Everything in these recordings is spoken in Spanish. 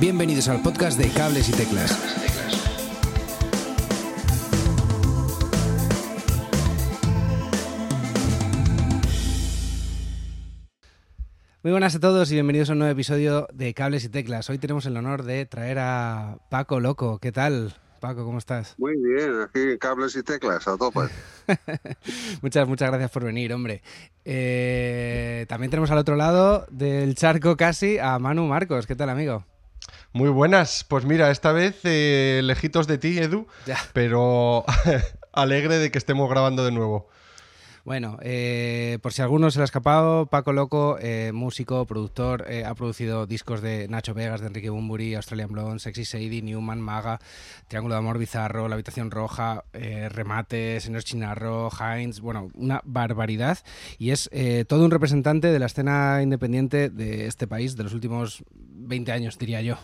Bienvenidos al podcast de Cables y Teclas. Muy buenas a todos y bienvenidos a un nuevo episodio de Cables y Teclas. Hoy tenemos el honor de traer a Paco Loco. ¿Qué tal? Paco, ¿cómo estás? Muy bien, aquí en Cables y Teclas, a tope. muchas, muchas gracias por venir, hombre. Eh, también tenemos al otro lado del charco casi a Manu Marcos. ¿Qué tal, amigo? Muy buenas. Pues mira, esta vez eh, lejitos de ti, Edu, pero alegre de que estemos grabando de nuevo. Bueno, eh, por si alguno se le ha escapado, Paco Loco, eh, músico, productor, eh, ha producido discos de Nacho Vegas, de Enrique Bumburi, Australian Blonde, Sexy Sadie, Newman, Maga, Triángulo de Amor Bizarro, La Habitación Roja, Remate, Señor Chinarro, Heinz, bueno, una barbaridad. Y es todo un representante de la escena independiente de este país de los últimos 20 años, diría yo.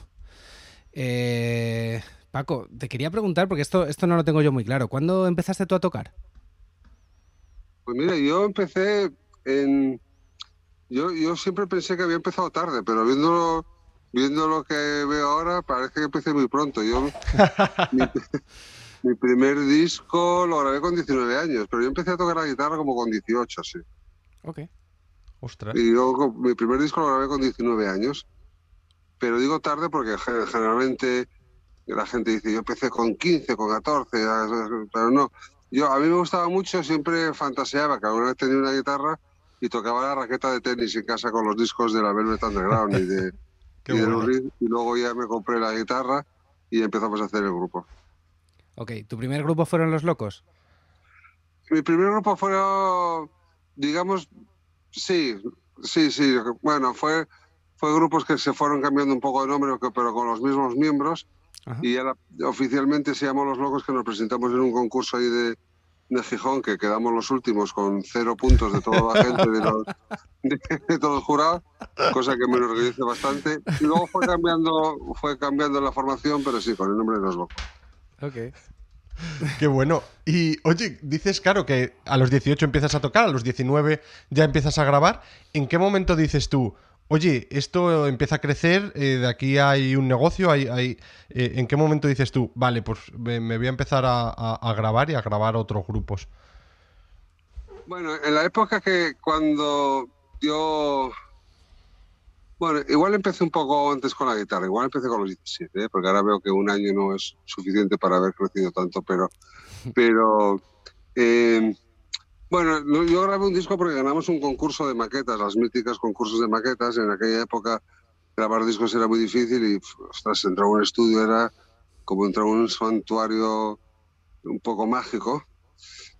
Paco, te quería preguntar, porque esto, esto no lo tengo yo muy claro. ¿Cuándo empezaste tú a tocar? Pues mira, yo empecé en... Yo, yo siempre pensé que había empezado tarde, pero viendo, viendo lo que veo ahora, parece que empecé muy pronto. Yo, mi, primer disco lo grabé con 19 años, pero yo empecé a tocar la guitarra como con 18, sí. Ok. Ostras. Y yo mi primer disco lo grabé con 19 años. Pero digo tarde porque generalmente la gente dice, yo empecé con 15, con 14, pero no. Yo, a mí me gustaba mucho, siempre fantaseaba que alguna vez tenía una guitarra y tocaba la raqueta de tenis en casa con los discos de la Velvet Underground y de, y, y luego ya me compré la guitarra y empezamos a hacer el grupo. Ok, ¿tu primer grupo fueron Los Locos? Mi primer grupo fueron, digamos, sí, sí, sí. Bueno, fue, fue grupos que se fueron cambiando un poco de nombre, pero con los mismos miembros. Y oficialmente se llamó Los Locos que nos presentamos en un concurso ahí de, de Gijón, que quedamos los últimos con cero puntos de toda la gente, de, los, de, todo el jurado, cosa que me enorgullece bastante. Y luego fue cambiando, fue cambiando la formación, pero sí, con el nombre de Los Locos. Ok. Qué bueno. Y oye, dices, claro, que a los 18 empiezas a tocar, a los 19 ya empiezas a grabar. ¿En qué momento dices tú, oye, esto empieza a crecer, eh, de aquí hay un negocio, hay, hay eh, ¿en qué momento dices tú, vale, pues me, voy a empezar a, grabar y a grabar otros grupos? Bueno, en la época que cuando yo... Bueno, igual empecé un poco antes con la guitarra, igual empecé con los 17, ¿eh? porque ahora veo que un año no es suficiente para haber crecido tanto, pero... pero bueno, yo grabé un disco porque ganamos un concurso de maquetas, las míticas concursos de maquetas. En aquella época grabar discos era muy difícil y, ostras, entrar a un estudio era como entrar a un santuario un poco mágico.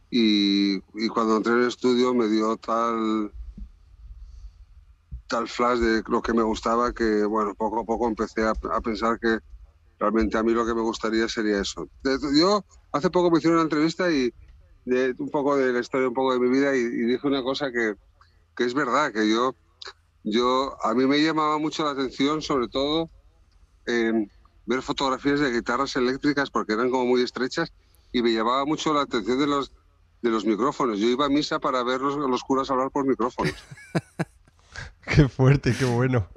Y, y, cuando entré en el estudio me dio tal tal flash de lo que me gustaba que, bueno, poco a poco empecé a, a pensar que realmente a mí lo que me gustaría sería eso. Yo hace poco me hicieron una entrevista y, de, un poco de la historia, un poco de mi vida y, dije una cosa que, que, es verdad, que yo, yo, a mí me llamaba mucho la atención, sobre todo, ver fotografías de guitarras eléctricas porque eran como muy estrechas y me llamaba mucho la atención de los, de los micrófonos. Yo iba a misa para ver los, los curas hablar por micrófonos. qué fuerte, qué bueno.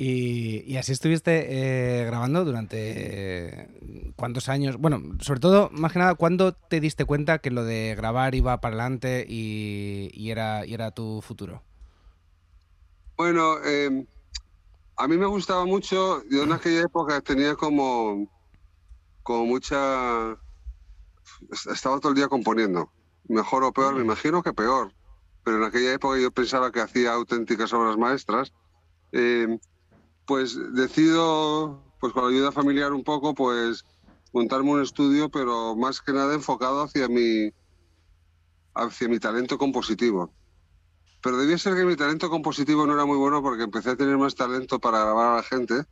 Y, así estuviste eh, grabando durante cuántos años. Bueno, sobre todo, más que nada, ¿cuándo te diste cuenta que lo de grabar iba para adelante y, era, tu futuro? Bueno, em, a mí me gustaba mucho. Yo en aquella época tenía como, como mucha. Estaba todo el día componiendo. Mejor o peor, me imagino que peor. Pero en aquella época yo pensaba que hacía auténticas obras maestras. Eh, pues decido, pues con la ayuda familiar un poco, pues montarme un estudio, pero más que nada enfocado hacia mi, hacia mi talento compositivo. Pero debía ser que mi talento compositivo no era muy bueno porque empecé a tener más talento para grabar a la gente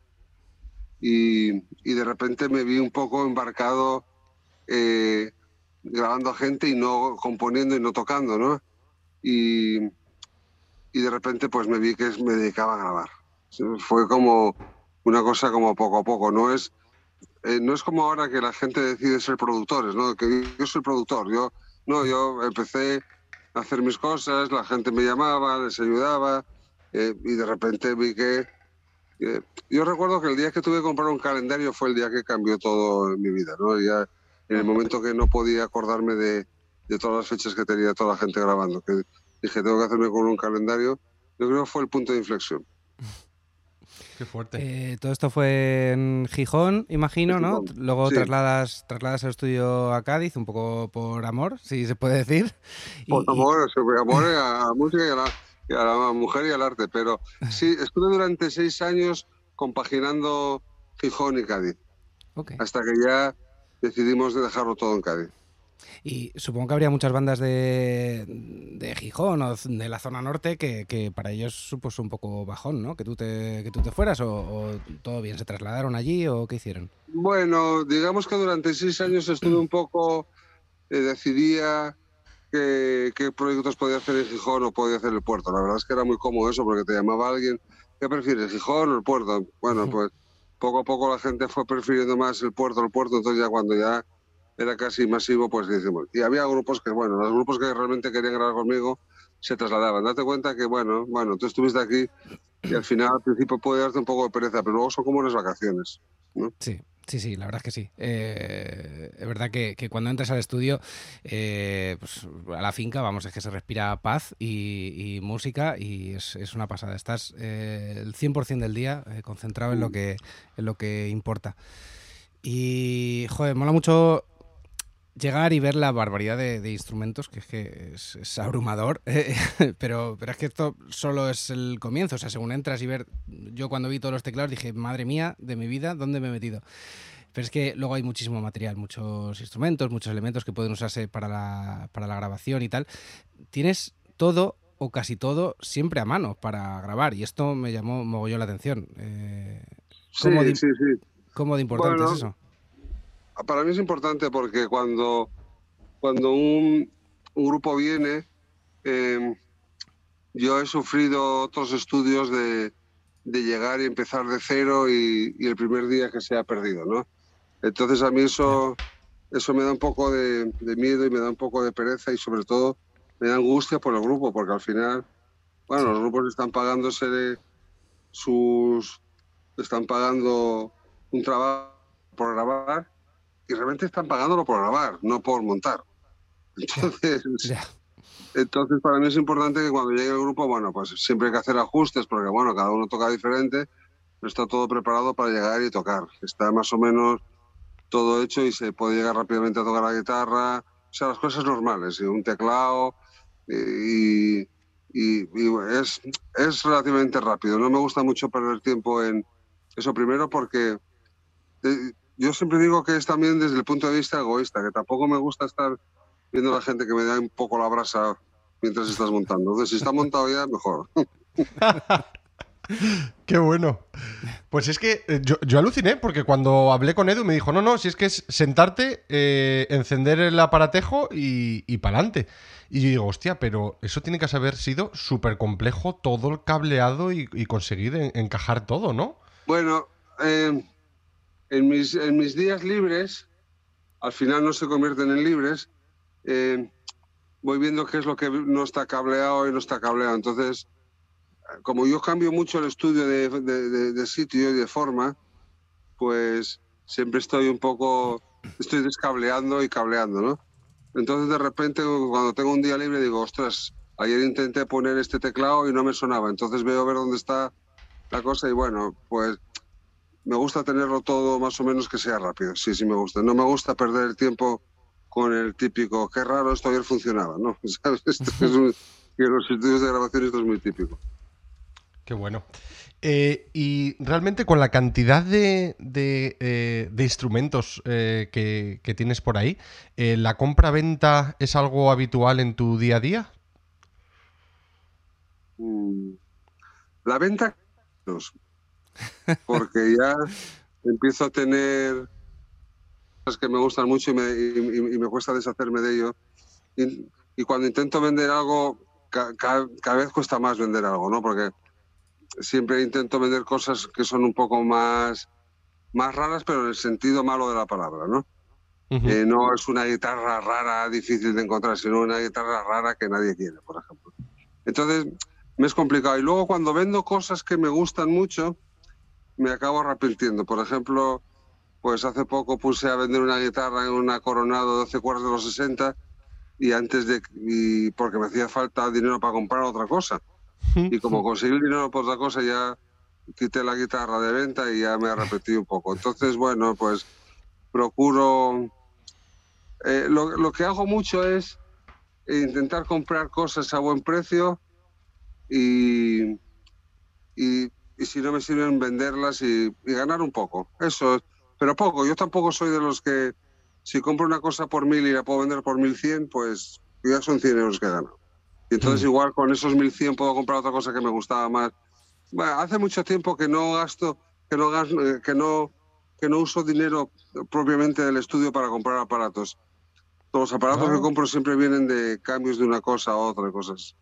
y, y de repente me vi un poco embarcado eh, grabando a gente y no componiendo y no tocando, ¿no? Y, y de repente pues me vi que me dedicaba a grabar. Fue como una cosa como poco a poco, no es, eh, no es como ahora que la gente decide ser productores, ¿no? Que yo soy productor, yo, no, yo empecé a hacer mis cosas, la gente me llamaba, les ayudaba eh, y de repente vi que, Eh, yo recuerdo que el día que tuve que comprar un calendario fue el día que cambió todo en mi vida, ¿no? Ya en el momento que no podía acordarme de, de todas las fechas que tenía toda la gente grabando, que dije, tengo que hacerme con un calendario, yo creo que fue el punto de inflexión. Qué fuerte. Eh, todo esto fue en Gijón, imagino, ¿no? Gijón, Luego sí. trasladas, trasladas el estudio a Cádiz, un poco por amor, si se puede decir. Y- Por y- amor, sobre amor a la música y a la, y a la mujer y al arte. Pero sí, estuve durante seis años compaginando Gijón y Cádiz, ok. hasta que ya decidimos de dejarlo todo en Cádiz. Y supongo que habría muchas bandas de, de Gijón o de la zona norte que, que para ellos supuso un poco bajón, ¿no? Que tú te, que tú te fueras o, o todo bien, ¿se trasladaron allí o qué hicieron? Bueno, digamos que durante seis años estuve un poco, eh, decidía qué, qué proyectos podía hacer en Gijón o podía hacer en el puerto. La verdad es que era muy cómodo eso porque te llamaba alguien, ¿qué prefieres, Gijón o el puerto? Bueno, pues poco a poco la gente fue prefiriendo más el puerto, el puerto, entonces ya cuando ya era casi masivo, pues decimos. Y había grupos que, bueno, los grupos que realmente querían grabar conmigo se trasladaban. Date cuenta que, bueno, bueno, tú estuviste aquí y al final al principio puede darte un poco de pereza, pero luego son como unas vacaciones. Sí, sí, sí, la verdad es que sí. Eh, es verdad que, que cuando entras al estudio, eh, pues, a la finca, vamos, es que se respira paz y, y música y es, es una pasada. Estás eh, el 100% del día eh, concentrado en lo, que, en lo que importa. Y, joder, mola mucho llegar y ver la barbaridad de, de instrumentos, que es que es, es abrumador, eh, pero, pero es que esto solo es el comienzo, o sea, según entras y ver, yo cuando vi todos los teclados dije, madre mía, de mi vida, ¿dónde me he metido? Pero es que luego hay muchísimo material, muchos instrumentos, muchos elementos que pueden usarse para la, para la grabación y tal. Tienes todo o casi todo siempre a mano para grabar y esto me llamó mogollón la atención. Eh, Sí, ¿Cómo di- sí, sí. ¿Cómo de importante Bueno, es eso? Para mí es importante porque cuando, cuando un, un grupo viene, eh, yo he sufrido otros estudios de, de llegar y empezar de cero y, y el primer día que se ha perdido, ¿no? Entonces a mí eso, eso me da un poco de, de miedo y me da un poco de pereza y sobre todo me da angustia por el grupo porque al final, bueno, los grupos están pagándose sus, están pagando un trabajo por grabar y realmente están pagándolo por grabar, no por montar. Entonces, Ya. entonces para mí es importante que cuando llegue el grupo, bueno, pues siempre hay que hacer ajustes porque, bueno, cada uno toca diferente, pero está todo preparado para llegar y tocar. Está más o menos todo hecho y se puede llegar rápidamente a tocar la guitarra, o sea, las cosas normales, y un teclado, y, y- y es, es relativamente rápido. No me gusta mucho perder tiempo en eso primero porque eh, yo siempre digo que es también desde el punto de vista egoísta, que tampoco me gusta estar viendo a la gente que me da un poco la brasa mientras estás montando. Entonces, si está montado ya, mejor. Qué bueno. Pues es que eh, yo, yo aluciné porque cuando hablé con Edu me dijo, no, no, si es que es sentarte, eh, encender el aparatejo y, y para adelante. Y yo digo, hostia, pero eso tiene que haber sido súper complejo todo el cableado y, y conseguir en- encajar todo, ¿no? Bueno, eh, en, mis, en mis días libres, al final no se convierten en libres, eh, voy viendo qué es lo que no está cableado y no está cableado. Entonces, eh, como yo cambio mucho el estudio de, de- de- de sitio y de forma, pues siempre estoy un poco, estoy descableando y cableando, ¿no? Entonces, de repente, cuando tengo un día libre, digo, ostras, ayer intenté poner este teclado y no me sonaba. Entonces veo ver dónde está la cosa y bueno, pues me gusta tenerlo todo más o menos que sea rápido. Sí, sí me gusta. No me gusta perder el tiempo con el típico, qué raro, esto ayer funcionaba, ¿no? ¿Sabes? Esto es un- y en los estudios de grabación esto es muy típico. Qué bueno. Eh, y realmente con la cantidad de, de, eh, de instrumentos eh, que, que tienes por ahí, ¿la compra-venta es algo habitual en tu día a día? Mm, La venta, porque ya empiezo a tener cosas que me gustan mucho y me, y- y- me cuesta deshacerme de ello. Y, y cuando intento vender algo, ca- ca- cada vez cuesta más vender algo, ¿no? Porque siempre intento vender cosas que son un poco más, más raras, pero en el sentido malo de la palabra, ¿no? Ujú. Eh, no es una guitarra rara, difícil de encontrar, sino una guitarra rara que nadie quiere, por ejemplo. Entonces, me es complicado. Y luego cuando vendo cosas que me gustan mucho, me acabo arrepintiendo. Por ejemplo, pues hace poco puse a vender una guitarra en una Coronado 12 cuartos de los 60 y antes de y porque me hacía falta dinero para comprar otra cosa. Y como conseguí el dinero por otra cosa ya quité la guitarra de venta y ya me arrepentí un poco. Entonces, bueno, pues procuro... Eh, lo, lo, que hago mucho es intentar comprar cosas a buen precio y, y, y si no me sirven venderlas y, y, ganar un poco. Eso, pero poco. Yo tampoco soy de los que si compro una cosa por mil y la puedo vender por mil cien, pues ya son 100 euros que gano. Y entonces mm. igual con esos mil cien puedo comprar otra cosa que me gustaba más. Bueno, hace mucho tiempo que no gasto, que no, gasto, que no, que no uso dinero propiamente del estudio para comprar aparatos. Los aparatos que compro siempre vienen de cambios de una cosa a otra, cosas.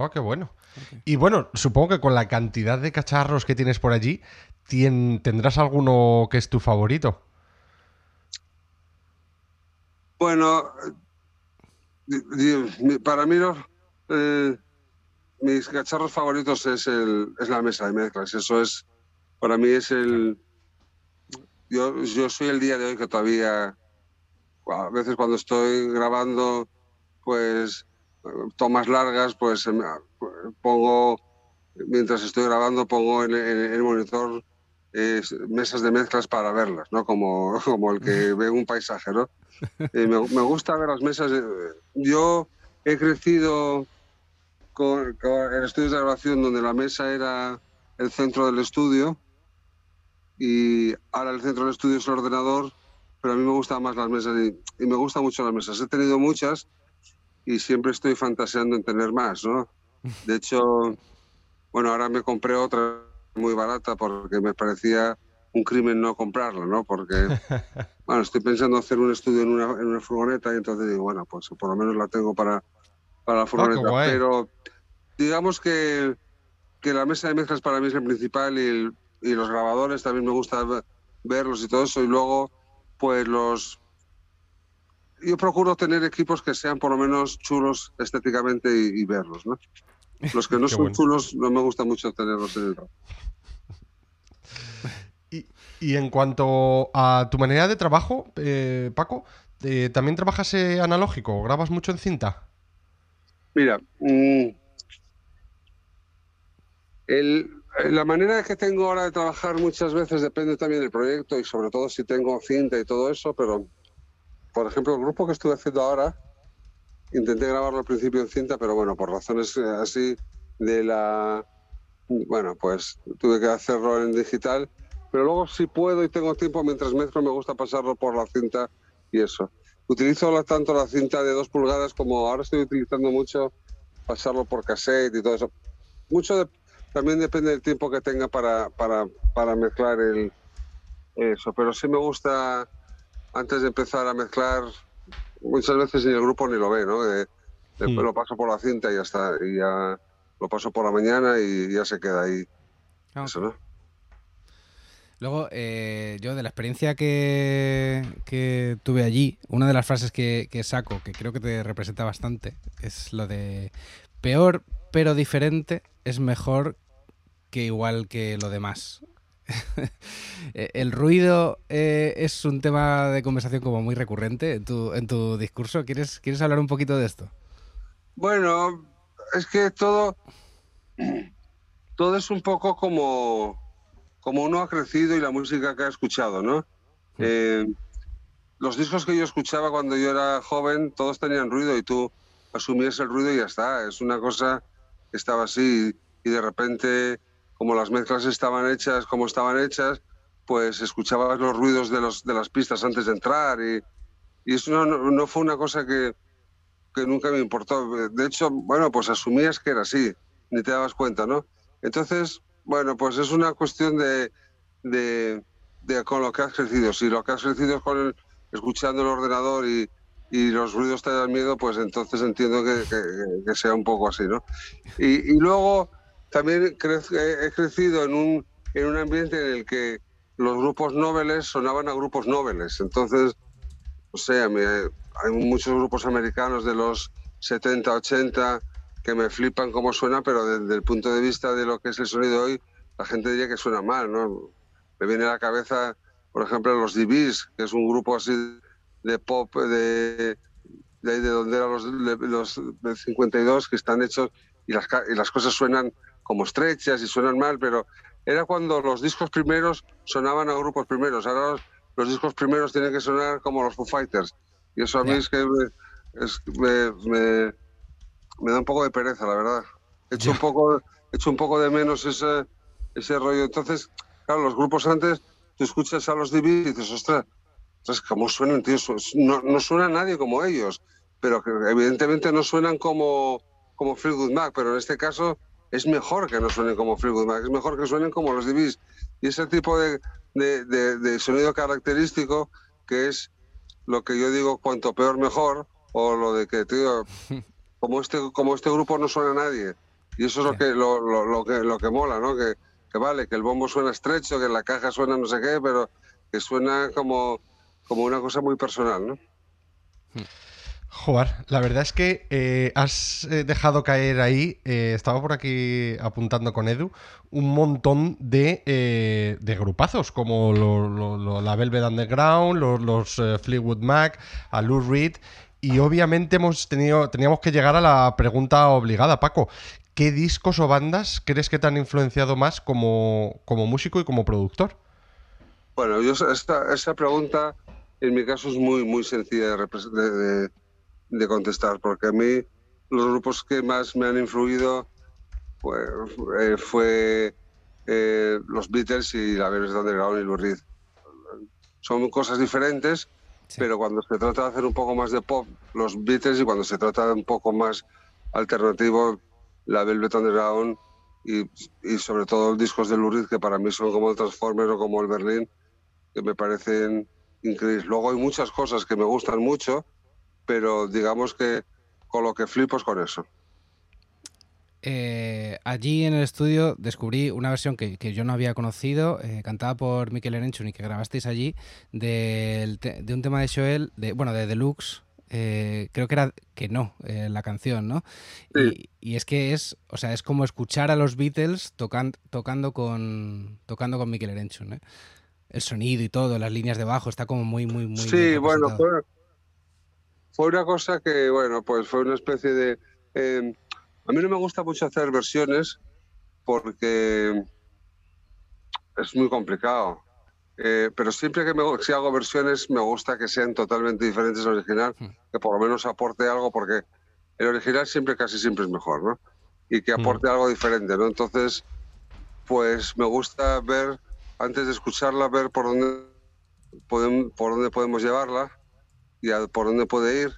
Oh, qué bueno. Okay. Y bueno, supongo que con la cantidad de cacharros que tienes por allí, ¿tendrás alguno que es tu favorito? Bueno, para mí los, eh, mis cacharros favoritos es, el, es la mesa de mezclas. Eso es, para mí es el... Yo, yo soy el día de hoy que todavía, a veces cuando estoy grabando, pues tomas largas, pues pongo, mientras estoy grabando, pongo en, en el monitor eh, mesas de mezclas para verlas, ¿no? Como, como el que ve un paisaje, ¿no? Eh, me, me, gusta ver las mesas. Yo he crecido con, con, en estudios de grabación donde la mesa era el centro del estudio y ahora el centro del estudio es el ordenador, pero a mí me gustan más las mesas y, y me gustan mucho las mesas. He tenido muchas y siempre estoy fantaseando en tener más, ¿no? De hecho, bueno, ahora me compré otra muy barata porque me parecía un crimen no comprarla, ¿no? Porque, bueno, estoy pensando hacer un estudio en una, en una furgoneta y entonces digo, bueno, pues por lo menos la tengo para, para la furgoneta. Oh, pero digamos que, que la mesa de mezclas para mí es el principal y, el, y los grabadores también me gusta verlos y todo eso. Y luego, pues los yo procuro tener equipos que sean por lo menos chulos estéticamente y, y verlos, ¿no? Los que no son bueno. chulos no me gusta mucho tenerlos en el rap. Y, y, en cuanto a tu manera de trabajo, eh, Paco, eh, ¿también trabajas eh, analógico? ¿Grabas mucho en cinta? Mira, mmm, el, la manera que tengo ahora de trabajar muchas veces depende también del proyecto y sobre todo si tengo cinta y todo eso, pero por ejemplo, el grupo que estuve haciendo ahora, intenté grabarlo al principio en cinta, pero bueno, por razones eh, así de la... Bueno, pues tuve que hacerlo en digital, pero luego si puedo y tengo tiempo mientras mezclo me gusta pasarlo por la cinta y eso. Utilizo tanto la cinta de dos pulgadas como ahora estoy utilizando mucho pasarlo por cassette y todo eso. Mucho de, también depende del tiempo que tenga para, para, para mezclar el, eso, pero sí me gusta antes de empezar a mezclar, muchas veces ni el grupo ni lo ve, ¿no? De, después mm. lo paso por la cinta y ya está, y ya lo paso por la mañana y ya se queda ahí. Ah. Eso, ¿no? Luego, eh, yo de la experiencia que, que, tuve allí, una de las frases que, que, saco, que creo que te representa bastante, es lo de peor pero diferente es mejor que igual que lo demás. el ruido eh, es un tema de conversación como muy recurrente en tu, en tu discurso. ¿Quieres, ¿Quieres hablar un poquito de esto? Bueno, es que todo, todo es un poco como, como uno ha crecido y la música que ha escuchado, ¿no? Mm. Eh, los discos que yo escuchaba cuando yo era joven, todos tenían ruido y tú asumías el ruido y ya está. Es una cosa que estaba así y de repente como las mezclas estaban hechas como estaban hechas, pues escuchabas los ruidos de, los, de las pistas antes de entrar y, y eso no, no, fue una cosa que, que, nunca me importó. De hecho, bueno, pues asumías que era así, ni te dabas cuenta, ¿no? Entonces, bueno, pues es una cuestión de, de, de con lo que has crecido. Si lo que has crecido es con el, escuchando el ordenador y, y los ruidos te dan miedo, pues entonces entiendo que, que, que sea un poco así, ¿no? Y, y luego también he crecido en un, en un ambiente en el que los grupos nobles sonaban a grupos nobles. Entonces, o sea, me, hay muchos grupos americanos de los 70, 80 que me flipan cómo suena, pero desde el punto de vista de lo que es el sonido hoy, la gente diría que suena mal, ¿no? Me viene a la cabeza, por ejemplo, los DBs, que es un grupo así de pop de, de, de donde eran los, los 52, que están hechos y las, y las cosas suenan como estrechas y suenan mal, pero era cuando los discos primeros sonaban a grupos primeros. Ahora los, los discos primeros tienen que sonar como los Foo Fighters. Y eso a mí es que me, es, me, me, me, da un poco de pereza, la verdad. He hecho, un poco, he hecho un poco de menos ese, ese rollo. Entonces, claro, los grupos antes, tú escuchas a los DB y dices, ostras, ostras ¿cómo suenan, tío? No, no suena nadie como ellos, pero que evidentemente no suenan como, como Fleetwood Mac, pero en este caso es mejor que no suenen como Fleetwood Mac, es mejor que suenen como los DBs. Y ese tipo de, de, de, de sonido característico que es lo que yo digo, cuanto peor mejor, o lo de que, tío, como este, como este grupo no suena a nadie. Y eso es lo que, lo, lo, lo que, lo que mola, ¿no? Que, que, vale, que el bombo suena estrecho, que la caja suena no sé qué, pero que suena como, como una cosa muy personal, ¿no? Joder, la verdad es que eh, has eh, dejado caer ahí, eh, estaba por aquí apuntando con Edu, un montón de, de grupazos, como la Velvet Underground, los, Fleetwood Mac, a Lou Reed, y obviamente hemos tenido, teníamos que llegar a la pregunta obligada, Paco. ¿Qué discos o bandas crees que te han influenciado más como, como músico y como productor? Bueno, yo esta, esa pregunta en mi caso es muy, muy sencilla de, de contestar, porque a mí los grupos que más me han influido pues, eh, fue eh, los Beatles y la Velvet Underground y Lou Reed. Son cosas diferentes, sí. pero cuando se trata de hacer un poco más de pop, los Beatles, y cuando se trata de un poco más alternativo, la Velvet Underground y, y sobre todo los discos de Lou Reed, que para mí son como el Transformers o como el Berlín, que me parecen increíbles. Luego hay muchas cosas que me gustan mucho, pero digamos que con lo que flipo es con eso. Eh, allí en el estudio descubrí una versión que, que yo no había conocido, eh, cantada por Mikel Erenchun y que grabasteis allí, de, de, un tema de Joel, de, bueno, de Deluxe. Eh, creo que era que no, eh, la canción, ¿no? Sí. Y, y, es que es, o sea, es como escuchar a los Beatles tocan, tocando con tocando con Mikel Erenchun, ¿eh? El sonido y todo, las líneas de bajo, está como muy, muy, muy. Sí, bueno, fue, fue, una cosa que, bueno, pues fue una especie de. Eh, a mí no me gusta mucho hacer versiones porque es muy complicado. Eh, pero siempre que me, si hago versiones me gusta que sean totalmente diferentes al original, que por lo menos aporte algo, porque el original siempre, casi siempre es mejor, ¿no? Y que aporte mm. algo diferente, ¿no? Entonces, pues me gusta ver, antes de escucharla, ver por dónde, podemos, por dónde podemos llevarla y a, por dónde puede ir.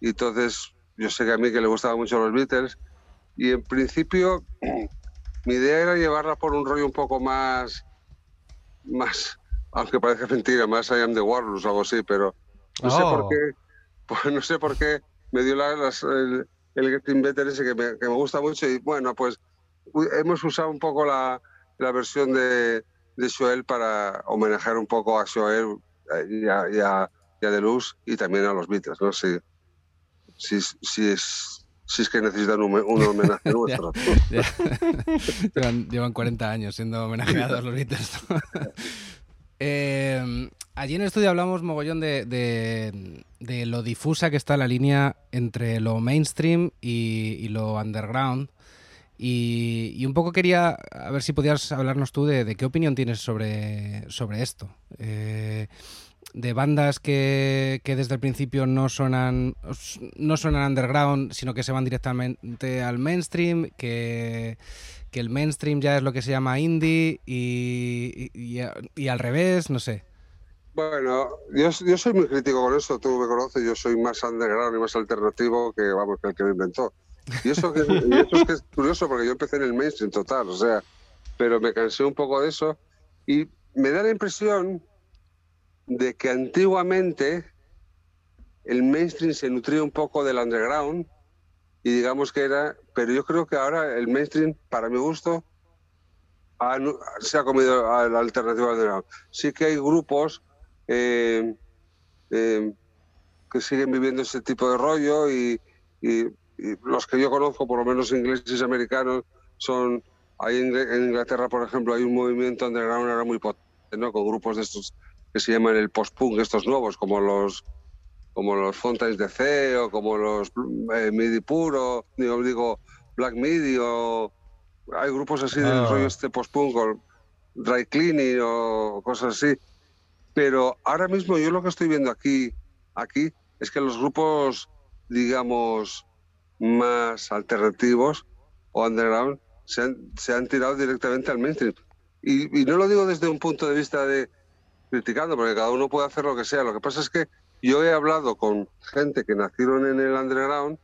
Y entonces, yo sé que a mí que le gustaban mucho los Beatles, y en principio mi idea era llevarla por un rollo un poco más, más aunque parezca mentira, más I am the Warlords o algo así, pero no oh. sé por qué, pues no sé por qué me dio la, las, el, el Getting Better ese que me, que me, gusta mucho y bueno, pues hemos usado un poco la, la versión de, de Joel para homenajear un poco a Joel y a, y a, y a Deluxe y también a los Beatles, ¿no? Si, si, si es si es que necesitan un, un homenaje nuestro. ya, ya. llevan, llevan, 40 años siendo homenajeados los Beatles. eh, allí en el estudio hablamos mogollón de, de, de, lo difusa que está la línea entre lo mainstream y, y lo underground. Y, y, un poco quería a ver si podías hablarnos tú de, de qué opinión tienes sobre, sobre esto. Eh, de bandas que, que, desde el principio no suenan no suenan underground, sino que se van directamente al mainstream, que, que el mainstream ya es lo que se llama indie y, y, al revés, no sé. Bueno, yo, yo, soy muy crítico con eso, tú me conoces, yo soy más underground y más alternativo que, vamos, que el que me inventó. Y eso, que, y eso es, es curioso porque yo empecé en el mainstream total, o sea, pero me cansé un poco de eso y me da la impresión de que antiguamente el mainstream se nutría un poco del underground y digamos que era, pero yo creo que ahora el mainstream, para mi gusto, se ha comido a la alternativa underground. Sí que hay grupos eh, eh, que siguen viviendo ese tipo de rollo y, los que yo conozco, por lo menos ingleses y americanos, son, hay en, en Inglaterra, por ejemplo, hay un movimiento underground ahora muy potente ¿no? Con grupos de estos que se llaman el post-punk, estos nuevos, como los como los Fontaines de C o como los eh, MIDI puro, digo, digo Black MIDI o hay grupos así del Ah. rollo este post-punk o dry cleaning o cosas así. Pero ahora mismo yo lo que estoy viendo aquí, aquí es que los grupos, digamos, más alternativos o underground se han, se han tirado directamente al mainstream. Y, y no lo digo desde un punto de vista de criticando, porque cada uno puede hacer lo que sea. Lo que pasa es que yo he hablado con gente que nacieron en el underground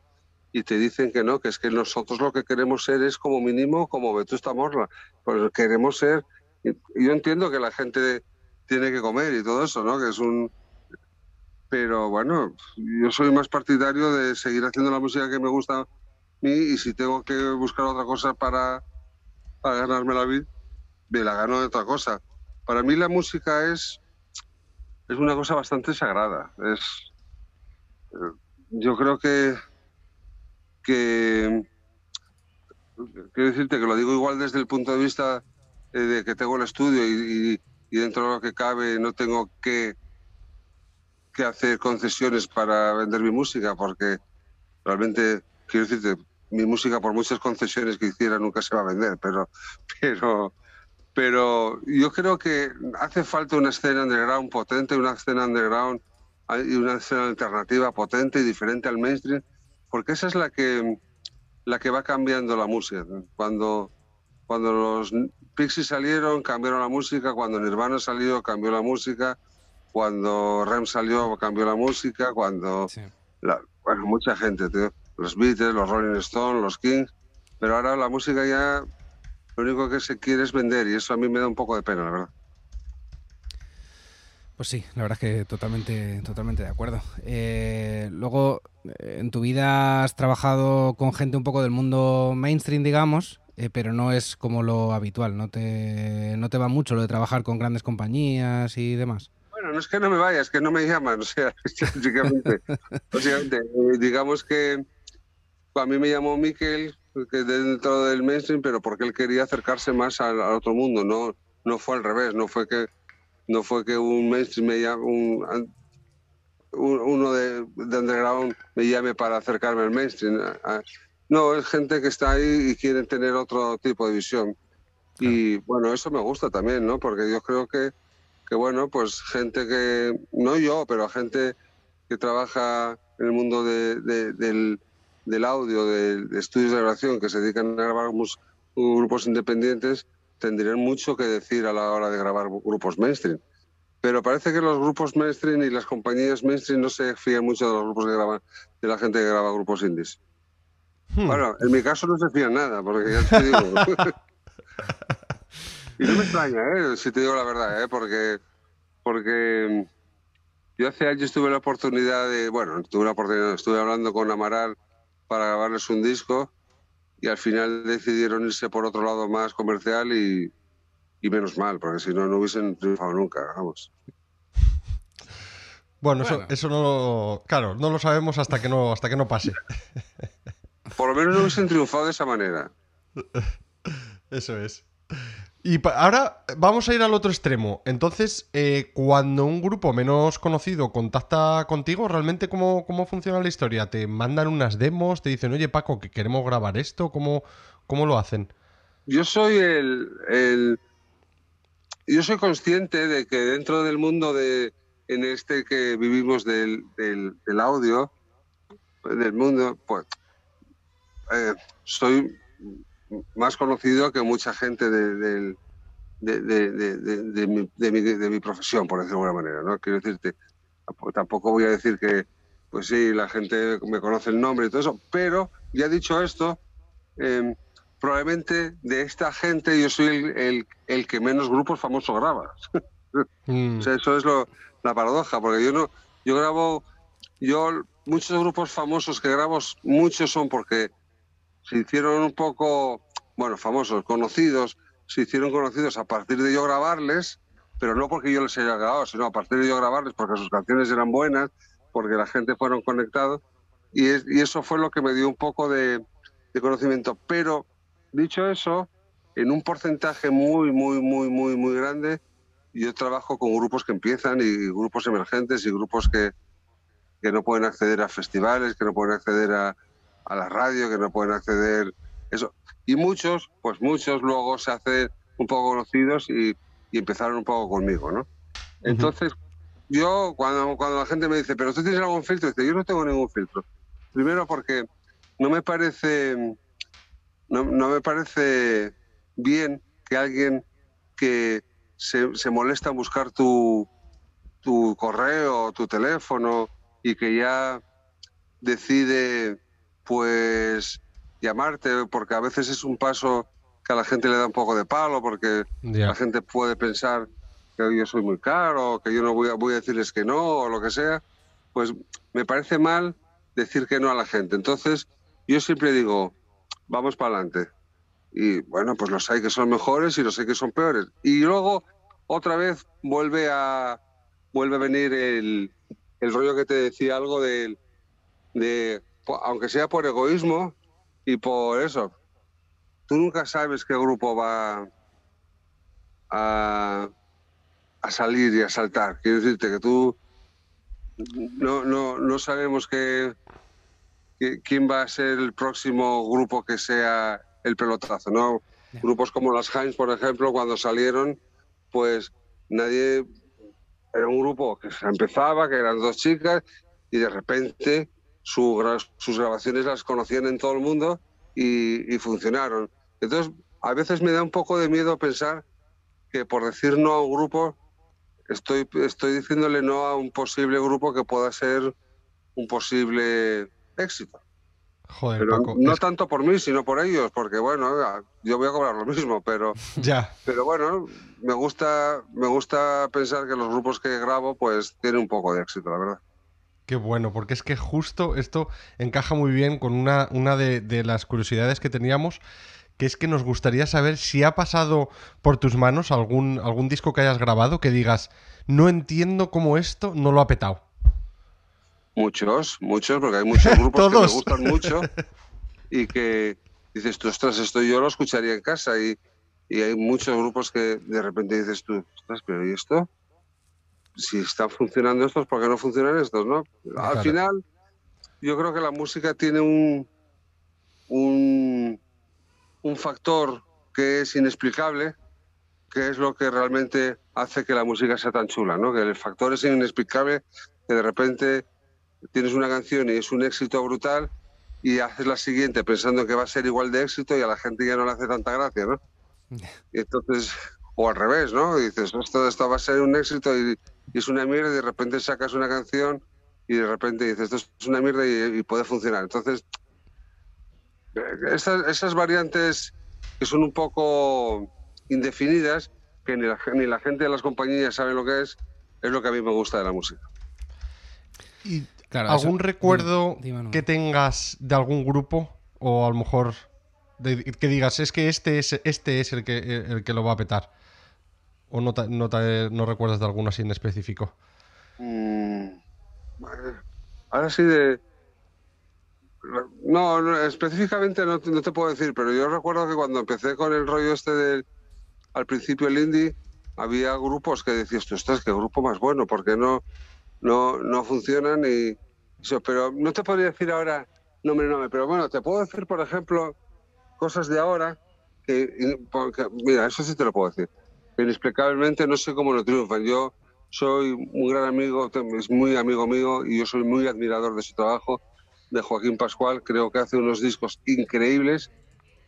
y te dicen que no, que es que nosotros lo que queremos ser es como mínimo como Vetusta Morla. Pues queremos ser... Yo entiendo que la gente tiene que comer y todo eso, ¿no? Que es un... Pero bueno, yo soy más partidario de seguir haciendo la música que me gusta a mí y si tengo que buscar otra cosa para, para ganarme la vida, me la gano de otra cosa. Para mí la música es, es una cosa bastante sagrada. Es, eh, yo creo que, que quiero decirte que lo digo igual desde el punto de vista eh, de que tengo el estudio y, y- y dentro de lo que cabe no tengo que, que hacer concesiones para vender mi música porque realmente quiero decirte mi música por muchas concesiones que hiciera nunca se va a vender pero pero pero yo creo que hace falta una escena underground potente una escena underground y una escena alternativa potente y diferente al mainstream porque esa es la que la que va cambiando la música cuando cuando los Pixies salieron cambiaron la música cuando Nirvana salió cambió la música cuando Rem salió cambió la música cuando Sí. la- bueno, mucha gente, tío. los Beatles, los Rolling Stones, los Kings, pero ahora la música ya lo único que se quiere es vender y eso a mí me da un poco de pena, la verdad. Pues sí, la verdad es que totalmente, totalmente de acuerdo. Eh, luego, eh, en tu vida has trabajado con gente un poco del mundo mainstream, digamos, eh, pero no es como lo habitual, no te, no te va mucho lo de trabajar con grandes compañías y demás. Bueno, no es que no me vaya, es que no me llaman, o sea, básicamente, básicamente, digamos que a mí me llamó Miquel, que dentro del mainstream, pero porque él quería acercarse más al, al otro mundo, no, no fue al revés, no fue que no fue que un mainstream me llame, un, un- uno de, de underground me llame para acercarme al mainstream. No, es gente que está ahí y quieren tener otro tipo de visión. Y bueno, eso me gusta también, ¿no? Porque yo creo que, que bueno, pues gente que, no yo, pero gente que trabaja en el mundo de- de- del, del audio, de, estudios de grabación, que se dedican a grabar grupos independientes, tendrían mucho que decir a la hora de grabar grupos mainstream. Pero parece que los grupos mainstream y las compañías mainstream no se fían mucho de los grupos que graban, de la gente que graba grupos indies. Hmm. Bueno, en mi caso no se fían nada, porque ya te digo. y no me extraña, ¿eh? si te digo la verdad, ¿eh? porque, porque yo hace años tuve la oportunidad de, bueno, tuve la oportunidad, estuve hablando con Amaral para grabarles un disco y al final decidieron irse por otro lado más comercial y, y menos mal, porque si no, no hubiesen triunfado nunca, vamos. Bueno, eso, Bueno. eso no lo. Claro, no lo sabemos hasta que no, hasta que no pase. Por lo menos no hubiesen triunfado de esa manera. Eso es. Y ahora vamos a ir al otro extremo. Entonces, eh, cuando un grupo menos conocido contacta contigo, ¿realmente cómo, cómo funciona la historia? ¿Te mandan unas demos? ¿Te dicen, oye Paco, que queremos grabar esto? ¿Cómo, cómo lo hacen? Yo soy el, yo soy consciente de que dentro del mundo de en este que vivimos del, del, del audio, del mundo, pues eh, soy más conocido que mucha gente de, de, mi, mi- de mi profesión, por decirlo de alguna manera. ¿no? Quiero decirte, tampoco- tampoco voy a decir que, pues sí, la gente me conoce el nombre y todo eso, pero ya dicho esto, eh, probablemente de esta gente yo soy el, el- el que menos grupos famosos graba. Mm, O sea, eso es lo, la paradoja, porque yo no, yo grabo, yo muchos grupos famosos que grabo, muchos son porque se hicieron un poco, bueno, famosos, conocidos, se hicieron conocidos a partir de yo grabarles, pero no porque yo les haya grabado, sino a partir de yo grabarles porque sus canciones eran buenas, porque la gente fueron conectados, y, es- y eso fue lo que me dio un poco de, de conocimiento. Pero, dicho eso, en un porcentaje muy, muy, muy, muy, muy grande, yo trabajo con grupos que empiezan y grupos emergentes y grupos que, que no pueden acceder a festivales, que no pueden acceder a, a la radio, que no pueden acceder eso. Y muchos, pues muchos luego se hacen un poco conocidos y, y empezaron un poco conmigo, ¿no? Entonces, yo cuando, cuando la gente me dice, pero tú tienes algún filtro, dice, yo no tengo ningún filtro. Primero porque no me parece, no, no me parece bien que alguien que se, se molesta en buscar tu, tu correo, tu teléfono y que ya decide pues llamarte, porque a veces es un paso que a la gente le da un poco de palo, porque la gente puede pensar que yo soy muy caro, que yo no voy a, voy a decirles que no, o lo que sea, pues me parece mal decir que no a la gente. Entonces, yo siempre digo, vamos para adelante. Y bueno, pues los hay que son mejores y los hay que son peores. Y luego, otra vez, vuelve a, vuelve a venir el, el rollo que te decía algo del- de, aunque sea por egoísmo y por eso, tú nunca sabes qué grupo va a, a salir y a saltar. Quiero decirte que tú no, no, no sabemos qué, qué- quién va a ser el próximo grupo que sea el pelotazo, ¿no? Grupos como las Heinz, por ejemplo, cuando salieron, pues nadie era un grupo que se empezaba, que eran dos chicas, y de repente su sus grabaciones las conocían en todo el mundo y, y funcionaron. Entonces, a veces me da un poco de miedo pensar que por decir no a un grupo, estoy, estoy diciéndole no a un posible grupo que pueda ser un posible éxito. Joder, Pero Paco. no es- tanto por mí, sino por ellos, porque bueno, yo voy a cobrar lo mismo, pero Ya. pero bueno, me gusta, me gusta pensar que los grupos que grabo pues tienen un poco de éxito, la verdad. Qué bueno, porque es que justo esto encaja muy bien con una, una de, de las curiosidades que teníamos, que es que nos gustaría saber si ha pasado por tus manos algún, algún disco que hayas grabado que digas, no entiendo cómo esto no lo ha petado. Muchos, muchos, porque hay muchos grupos que me gustan mucho y que dices tú, ostras, esto yo lo escucharía en casa y, y hay muchos grupos que de repente dices tú, ostras, pero ¿y esto? Si están funcionando estos, ¿por qué no funcionan estos, no? Al final, yo creo que la música tiene un, un, un factor que es inexplicable, que es lo que realmente hace que la música sea tan chula, ¿no? Que el factor es inexplicable, que de repente tienes una canción y es un éxito brutal y haces la siguiente pensando que va a ser igual de éxito y a la gente ya no le hace tanta gracia, ¿no? Y entonces, o al revés, ¿no? Y dices, esto, esto va a ser un éxito y, y es una mierda y de repente sacas una canción y de repente dices, esto es una mierda y, y puede funcionar. Entonces, esas, esas variantes que son un poco indefinidas, que ni la, ni la gente de las compañías sabe lo que es, es lo que a mí me gusta de la música. ¿Y Claro, algún eso- recuerdo Dime, que tengas de algún grupo? O a lo mejor de- que digas, es que este es, este es el, que, el que lo va a petar. ¿O no, te- no, te- no recuerdas de alguno así en específico? Mm, ahora sí de... No, no, específicamente no, no te puedo decir, pero yo recuerdo que cuando empecé con el rollo este del... Al principio el indie, había grupos que decías, tú estás, qué grupo más bueno, porque no, no, no funcionan y... eso, pero no te podría decir ahora nombre, nombre, pero bueno, te puedo decir, por ejemplo, cosas de ahora que... mira, eso sí te lo puedo decir. Inexplicablemente no sé cómo lo triunfan. Yo soy un gran amigo, es muy amigo mío y yo soy muy admirador de su trabajo, de Joaquín Pascual. Creo que hace unos discos increíbles,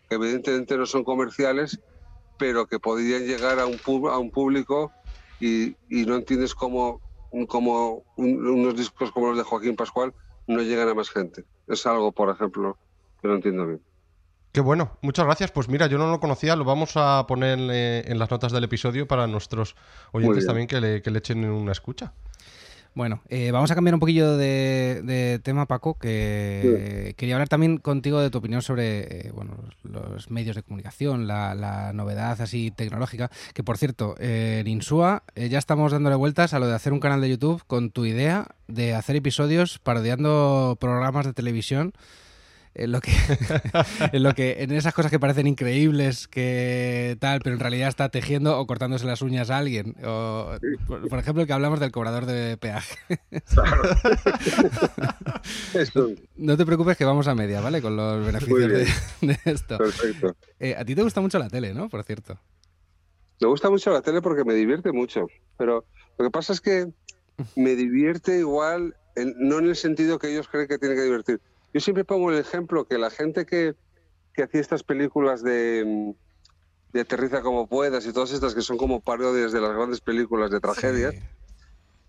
que evidentemente no son comerciales, pero que podrían llegar a un, pub- a un público y, no entiendes cómo, cómo un- unos discos como los de Joaquín Pascual no llegan a más gente. Es algo, por ejemplo, que no entiendo bien. Qué bueno, muchas gracias. Pues mira, yo no lo conocía, lo vamos a poner eh, en las notas del episodio para nuestros oyentes también que le, que le echen una escucha. Bueno, eh, vamos a cambiar un poquillo de, de tema, Paco, que quería hablar también contigo de tu opinión sobre eh, bueno, los medios de comunicación, la, la novedad así tecnológica, que por cierto, eh, en Insua eh, ya estamos dándole vueltas a lo de hacer un canal de YouTube con tu idea de hacer episodios parodiando programas de televisión en lo que, en lo que, en esas cosas que parecen increíbles, que tal, pero en realidad está tejiendo o cortándose las uñas a alguien. O, por, ejemplo, el que hablamos del cobrador de peaje. no te preocupes que vamos a media, ¿vale? Con los beneficios de, esto. Perfecto. Eh, a ti te gusta mucho la tele, ¿no? Por cierto. Me gusta mucho la tele porque me divierte mucho, pero lo que pasa es que me divierte igual, no en el sentido que ellos creen que tiene que divertir. Yo siempre pongo el ejemplo que la gente que, que hacía estas películas de, de Aterriza como puedas y todas estas que son como parodias de las grandes películas de tragedias,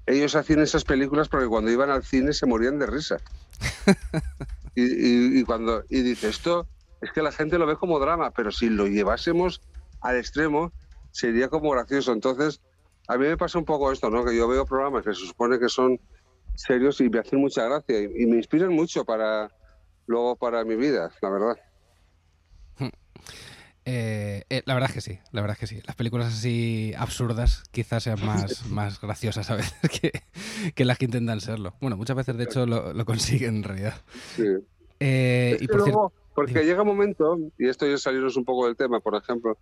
ellos hacían esas películas porque cuando iban al cine se morían de risa. y, y, cuando y dice esto es que la gente lo ve como drama, pero si lo llevásemos al extremo sería como gracioso. Entonces a mí me pasa un poco esto, ¿no? Que yo veo programas que se supone que son serios y me hacen mucha gracia y, me inspiran mucho para luego para mi vida, la verdad. Eh, eh, la verdad es que sí, la verdad es que sí. Las películas así absurdas quizás sean más, más graciosas a veces que, las que intentan serlo. Bueno, muchas veces de hecho lo, consiguen en realidad. Sí. Eh, y por porque llega un momento, y esto ya salirnos un poco del tema, por ejemplo,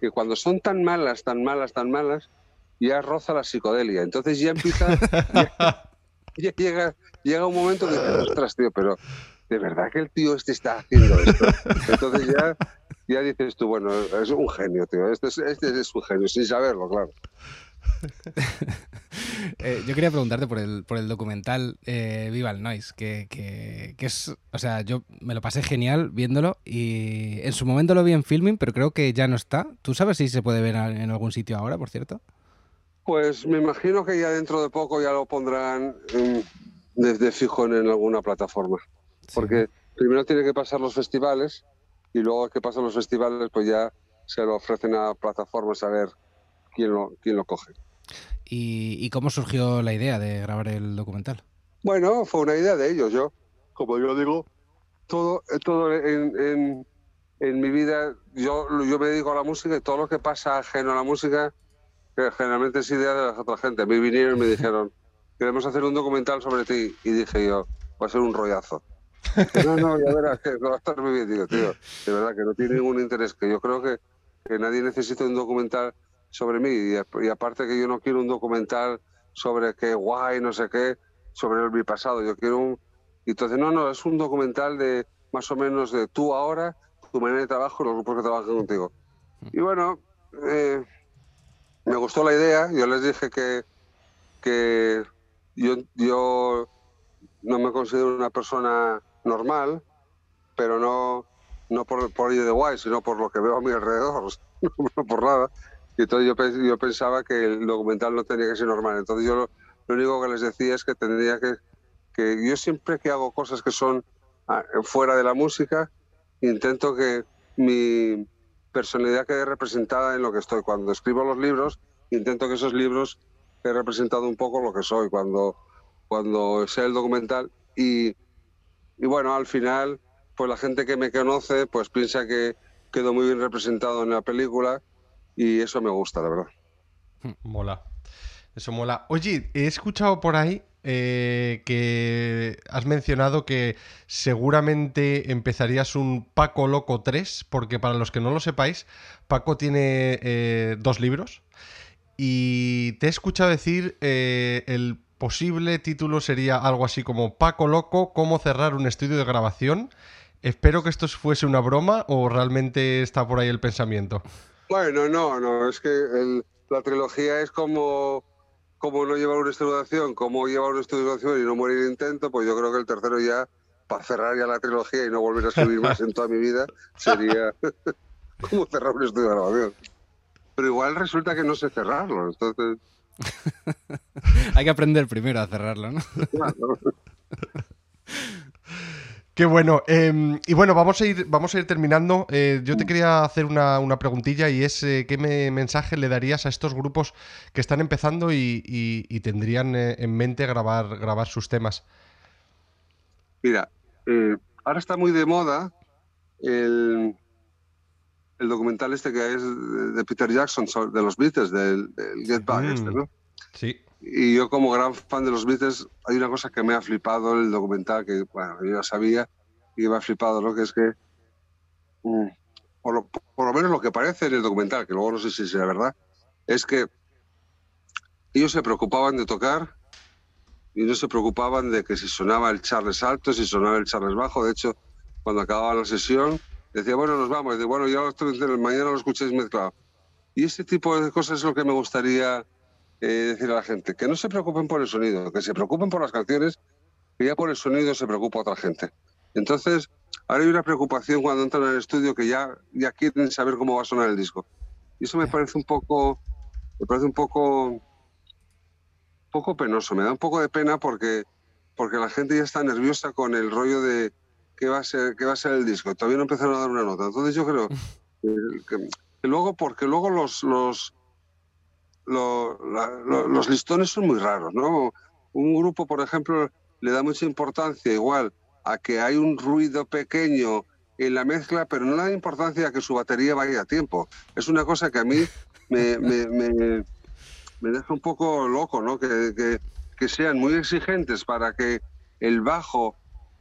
que cuando son tan malas, tan malas, tan malas, ya roza la psicodelia. Entonces ya empieza, ya, llega, llega un momento que ostras, tío, pero de verdad que el tío este está haciendo esto. Entonces ya, ya dices tú, bueno, es un genio, tío. Este es, este es un genio, sin saberlo, claro. Eh, yo quería preguntarte por el, por el documental eh, Viva el Noise, que, que, que, es, o sea, yo me lo pasé genial viéndolo y en su momento lo vi en filming, pero creo que ya no está. ¿Tú sabes si se puede ver en algún sitio ahora, por cierto? Pues me imagino que ya dentro de poco ya lo pondrán desde fijo en, alguna plataforma. Porque primero tiene que pasar los festivales y luego que pasan los festivales pues ya se lo ofrecen a plataformas a ver quién lo, quién lo coge. ¿Y, cómo surgió la idea de grabar el documental? Bueno, fue una idea de ellos. Yo, como yo digo, todo, todo en, en mi vida, yo, yo me dedico a la música y todo lo que pasa ajeno a la música que generalmente es idea de la otra gente. Mí vinieron y me dijeron, queremos hacer un documental sobre ti. Y dije yo, va a ser un rollazo. no, no, ya verás que va a estar muy bien. Digo, tío, de verdad que no tiene ningún interés, que yo creo que, que nadie necesita un documental sobre mí. Y, aparte que yo no quiero un documental sobre qué guay, no sé qué, sobre mi pasado. Yo quiero un... Entonces, no, no, es un documental de más o menos de tú ahora, tu manera de trabajo y los grupos que trabajan contigo. Y bueno, eh, me gustó la idea, yo les dije que, que yo, yo no me considero una persona normal, pero no, no por, por ello de guay, sino por lo que veo a mi alrededor, no por nada. Y entonces yo, yo pensaba que el documental no tenía que ser normal. Entonces yo lo, lo único que les decía es que tendría que, que yo siempre que hago cosas que son ah, fuera de la música, intento que mi, personalidad quede representada en lo que estoy. Cuando escribo los libros, intento que esos libros he representado un poco lo que soy cuando, cuando sea el documental. Y, y bueno, al final, pues la gente que me conoce, pues piensa que quedo muy bien representado en la película y eso me gusta, la verdad. Mola. Eso mola. Oye, he escuchado por ahí eh, que has mencionado que seguramente empezarías un Paco Loco 3, porque para los que no lo sepáis, Paco tiene eh, dos libros y te he escuchado decir eh, el posible título sería algo así como Paco Loco, cómo cerrar un estudio de grabación. Espero que esto fuese una broma o realmente está por ahí el pensamiento. Bueno, no, no, es que la trilogía es como cómo no llevar una estudiación, cómo llevar una estudiación y no morir intento, pues yo creo que el tercero ya, para cerrar ya la trilogía y no volver a escribir más en toda mi vida, sería cómo cerrar un estudio de grabación. Pero igual resulta que no sé cerrarlo, entonces... Hay que aprender primero a cerrarlo, ¿no? Qué bueno. Em, y bueno, vamos a ir, vamos a ir terminando. Eh, yo te quería hacer una, preguntilla y es eh, qué mensaje le darías a estos grupos que están empezando y, tendrían eh, en mente grabar, grabar sus temas. Mira, ahora está muy de moda el, el, documental este que es de Peter Jackson, de los Beatles, del, Get Back, mm, este, ¿no? Sí. Y yo como gran fan de los Beatles, hay una cosa que me ha flipado el documental, que bueno, yo ya sabía, iba flipado, ¿no? Que es que, mm, por, lo, por, lo, menos lo que parece en el documental, que luego no sé si sea verdad, es que ellos se preocupaban de tocar y no se preocupaban de que si sonaba el Charles alto, si sonaba el Charles bajo. De hecho, cuando acababa la sesión, decía, bueno, nos vamos. Y de, bueno, ya mañana lo escuchéis mezclado. Y este tipo de cosas es lo que me gustaría eh, decir a la gente. Que no se preocupen por el sonido, que se preocupen por las canciones, que ya por el sonido se preocupa otra gente. Entonces, ahora hay una preocupación cuando entran al estudio que ya, ya quieren saber cómo va a sonar el disco. Y eso me parece un poco, me parece un poco poco penoso, me da un poco de pena porque, porque la gente ya está nerviosa con el rollo de qué va a ser, qué va a ser el disco. Todavía no empezaron a dar una nota. Entonces yo creo que, luego, porque luego los, los, los, listones son muy raros, ¿no? Un grupo, por ejemplo, le da mucha importancia igual a que hay un ruido pequeño en la mezcla, pero no le da importancia a que su batería vaya a tiempo. Es una cosa que a mí me, me me deja un poco loco, ¿no? Que, que, sean muy exigentes para que el bajo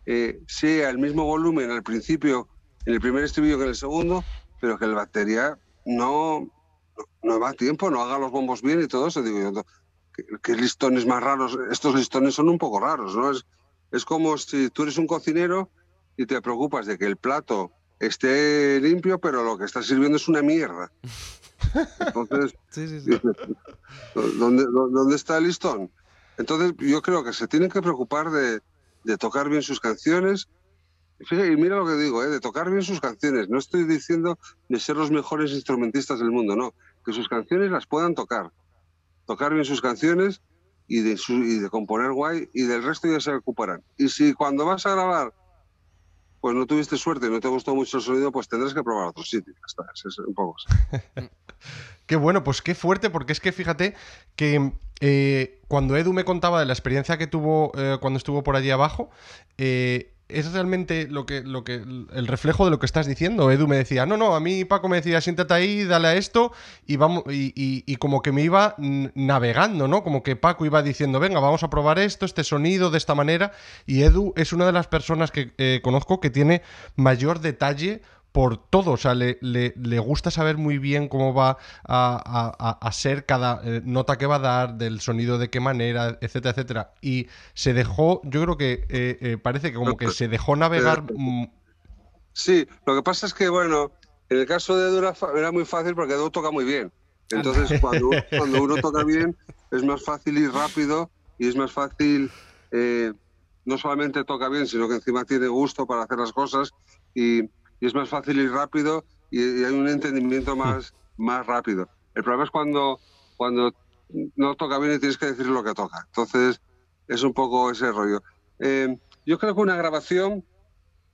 eh, sea el mismo volumen al principio, en el primer estribillo que en el segundo, pero que la batería no, no va a tiempo, no haga los bombos bien y todo eso. Digo yo, ¿qué, listones más raros? Estos listones son un poco raros, ¿no? Es, es como si tú eres un cocinero y te preocupas de que el plato esté limpio, pero lo que estás sirviendo es una mierda. Entonces, ¿dónde, está el listón? Entonces, yo creo que se tienen que preocupar de, tocar bien sus canciones. Y mira lo que digo, ¿eh? de tocar bien sus canciones. No estoy diciendo de ser los mejores instrumentistas del mundo, no. Que sus canciones las puedan tocar. Tocar bien sus canciones y de, y de componer guay y del resto ya se ocuparán. Y si cuando vas a grabar pues no tuviste suerte, no te gustó mucho el sonido, pues tendrás que probar otro sitio. un poco qué bueno, pues qué fuerte, porque es que fíjate que eh, cuando Edu me contaba de la experiencia que tuvo eh, cuando estuvo por allí abajo, eh, es realmente lo que, lo que, el reflejo de lo que estás diciendo. Edu me decía, no, no, a mí Paco me decía, siéntate ahí, dale a esto, y vamos, y, como que me iba navegando, ¿no? Como que Paco iba diciendo, venga, vamos a probar esto, este sonido, de esta manera. Y Edu es una de las personas que eh, conozco que tiene mayor detalle por todo. O sea, le, le, gusta saber muy bien cómo va a, ser cada eh, nota que va a dar, del sonido de qué manera, etcétera, etcétera. Y se dejó, yo creo que eh, eh, parece que como que se dejó navegar. Sí, lo que pasa es que, bueno, en el caso de Edu era, muy fácil porque Edu toca muy bien. Entonces, cuando, cuando uno toca bien, es más fácil y rápido y es más fácil. no solamente toca bien, sino que encima tiene gusto para hacer las cosas y, y es más fácil y rápido y, hay un entendimiento más, más rápido. El problema es cuando, cuando no toca bien y tienes que decir lo que toca. Entonces, es un poco ese rollo. Eh, yo creo que una grabación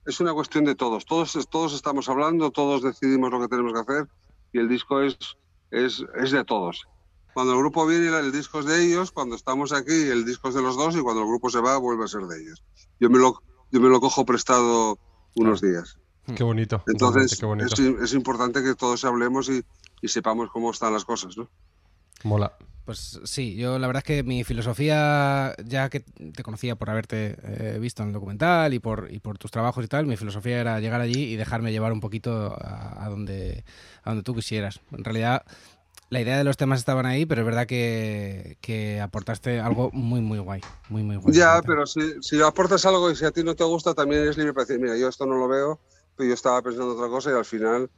es una cuestión de todos. Todos, todos estamos hablando, todos decidimos lo que tenemos que hacer y el disco es, es, es de todos. Cuando el grupo viene, el disco es de ellos, cuando estamos aquí, el disco es de los dos y cuando el grupo se va, vuelve a ser de ellos. Yo me lo, yo me lo cojo prestado unos días. Qué bonito. Entonces, Es, importante que todos hablemos y, sepamos cómo están las cosas, ¿no? Mola. Pues sí, yo la verdad es que mi filosofía, ya que te conocía por haberte eh, visto en el documental y por, y por tus trabajos y tal, mi filosofía era llegar allí y dejarme llevar un poquito a, donde, a donde tú quisieras. En realidad, la idea de los temas estaban ahí, pero es verdad que, que aportaste algo muy, muy guay. Muy, muy guay. Ya, pero si, si aportas algo y si a ti no te gusta, también es libre para decir, mira, yo esto no lo veo yo estaba pensando otra cosa y al final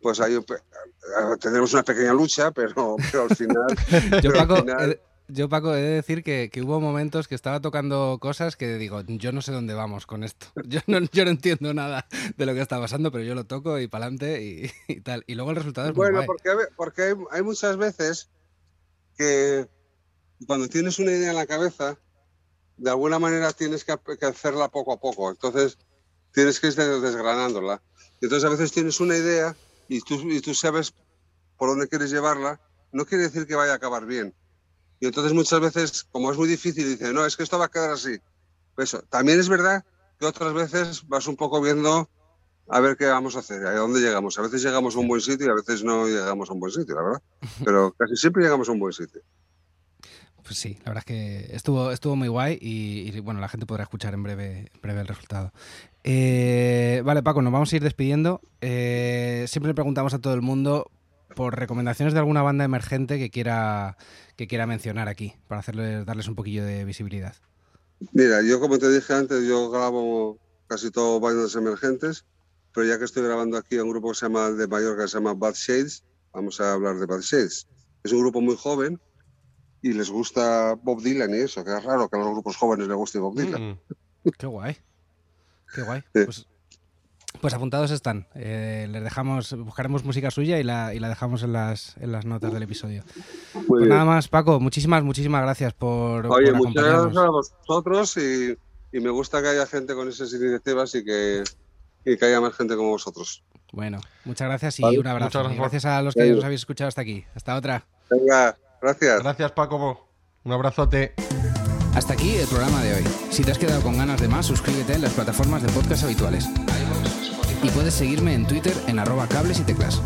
pues ahí eh, tendremos una pequeña lucha, pero, al final... yo, Paco, he de decir que, hubo momentos que estaba tocando cosas que digo, yo no sé dónde vamos con esto. Yo no, yo no entiendo nada de lo que está pasando, pero yo lo toco y para adelante y, tal. Y luego el resultado es Bueno, muy porque, porque hay, muchas veces que cuando tienes una idea en la cabeza, de alguna manera tienes que, que hacerla poco a poco. Entonces tienes que ir desgranándola. Entonces a veces tienes una idea y tú, y tú sabes por dónde quieres llevarla, no quiere decir que vaya a acabar bien. Y entonces muchas veces, como es muy difícil, dices, no, es que esto va a quedar así. Eso. También es verdad que otras veces vas un poco viendo a ver qué vamos a hacer, a dónde llegamos. A veces llegamos a un buen sitio y a veces no llegamos a un buen sitio, la verdad. Pero casi siempre llegamos a un buen sitio. Pues sí, la verdad es que estuvo, estuvo muy guay y, y, bueno, la gente podrá escuchar en breve, breve el resultado. Eh, vale, Paco, nos vamos a ir despidiendo. Eh, siempre le preguntamos a todo el mundo por recomendaciones de alguna banda emergente que quiera, que quiera mencionar aquí, para hacerles, darles un poquillo de visibilidad. Mira, yo como te dije antes, yo grabo casi todo bandas emergentes, pero ya que estoy grabando aquí a un grupo que se llama de Mallorca, que se llama Bad Shades, vamos a hablar de Bad Shades. Es un grupo muy joven y les gusta Bob Dylan y eso, que es raro que a los grupos jóvenes les guste Bob Dylan. Mm. Qué guay. Qué guay. Sí. Pues, pues, apuntados están. Eh, les dejamos, buscaremos música suya y la, y la dejamos en las, en las notas del episodio. Pues nada más, Paco, muchísimas, muchísimas gracias por. Oye, por muchas gracias a vosotros y, y, me gusta que haya gente con esas iniciativas y que, y que haya más gente como vosotros. Bueno, muchas gracias y vale, un abrazo. Gracias, gracias, a los que nos habéis escuchado hasta aquí. Hasta otra. Venga, gracias. Gracias, Paco. Un abrazote. Hasta aquí el programa de hoy. Si te has quedado con ganas de más, suscríbete en las plataformas de podcast habituales. Y puedes seguirme en Twitter en arroba cables y teclas.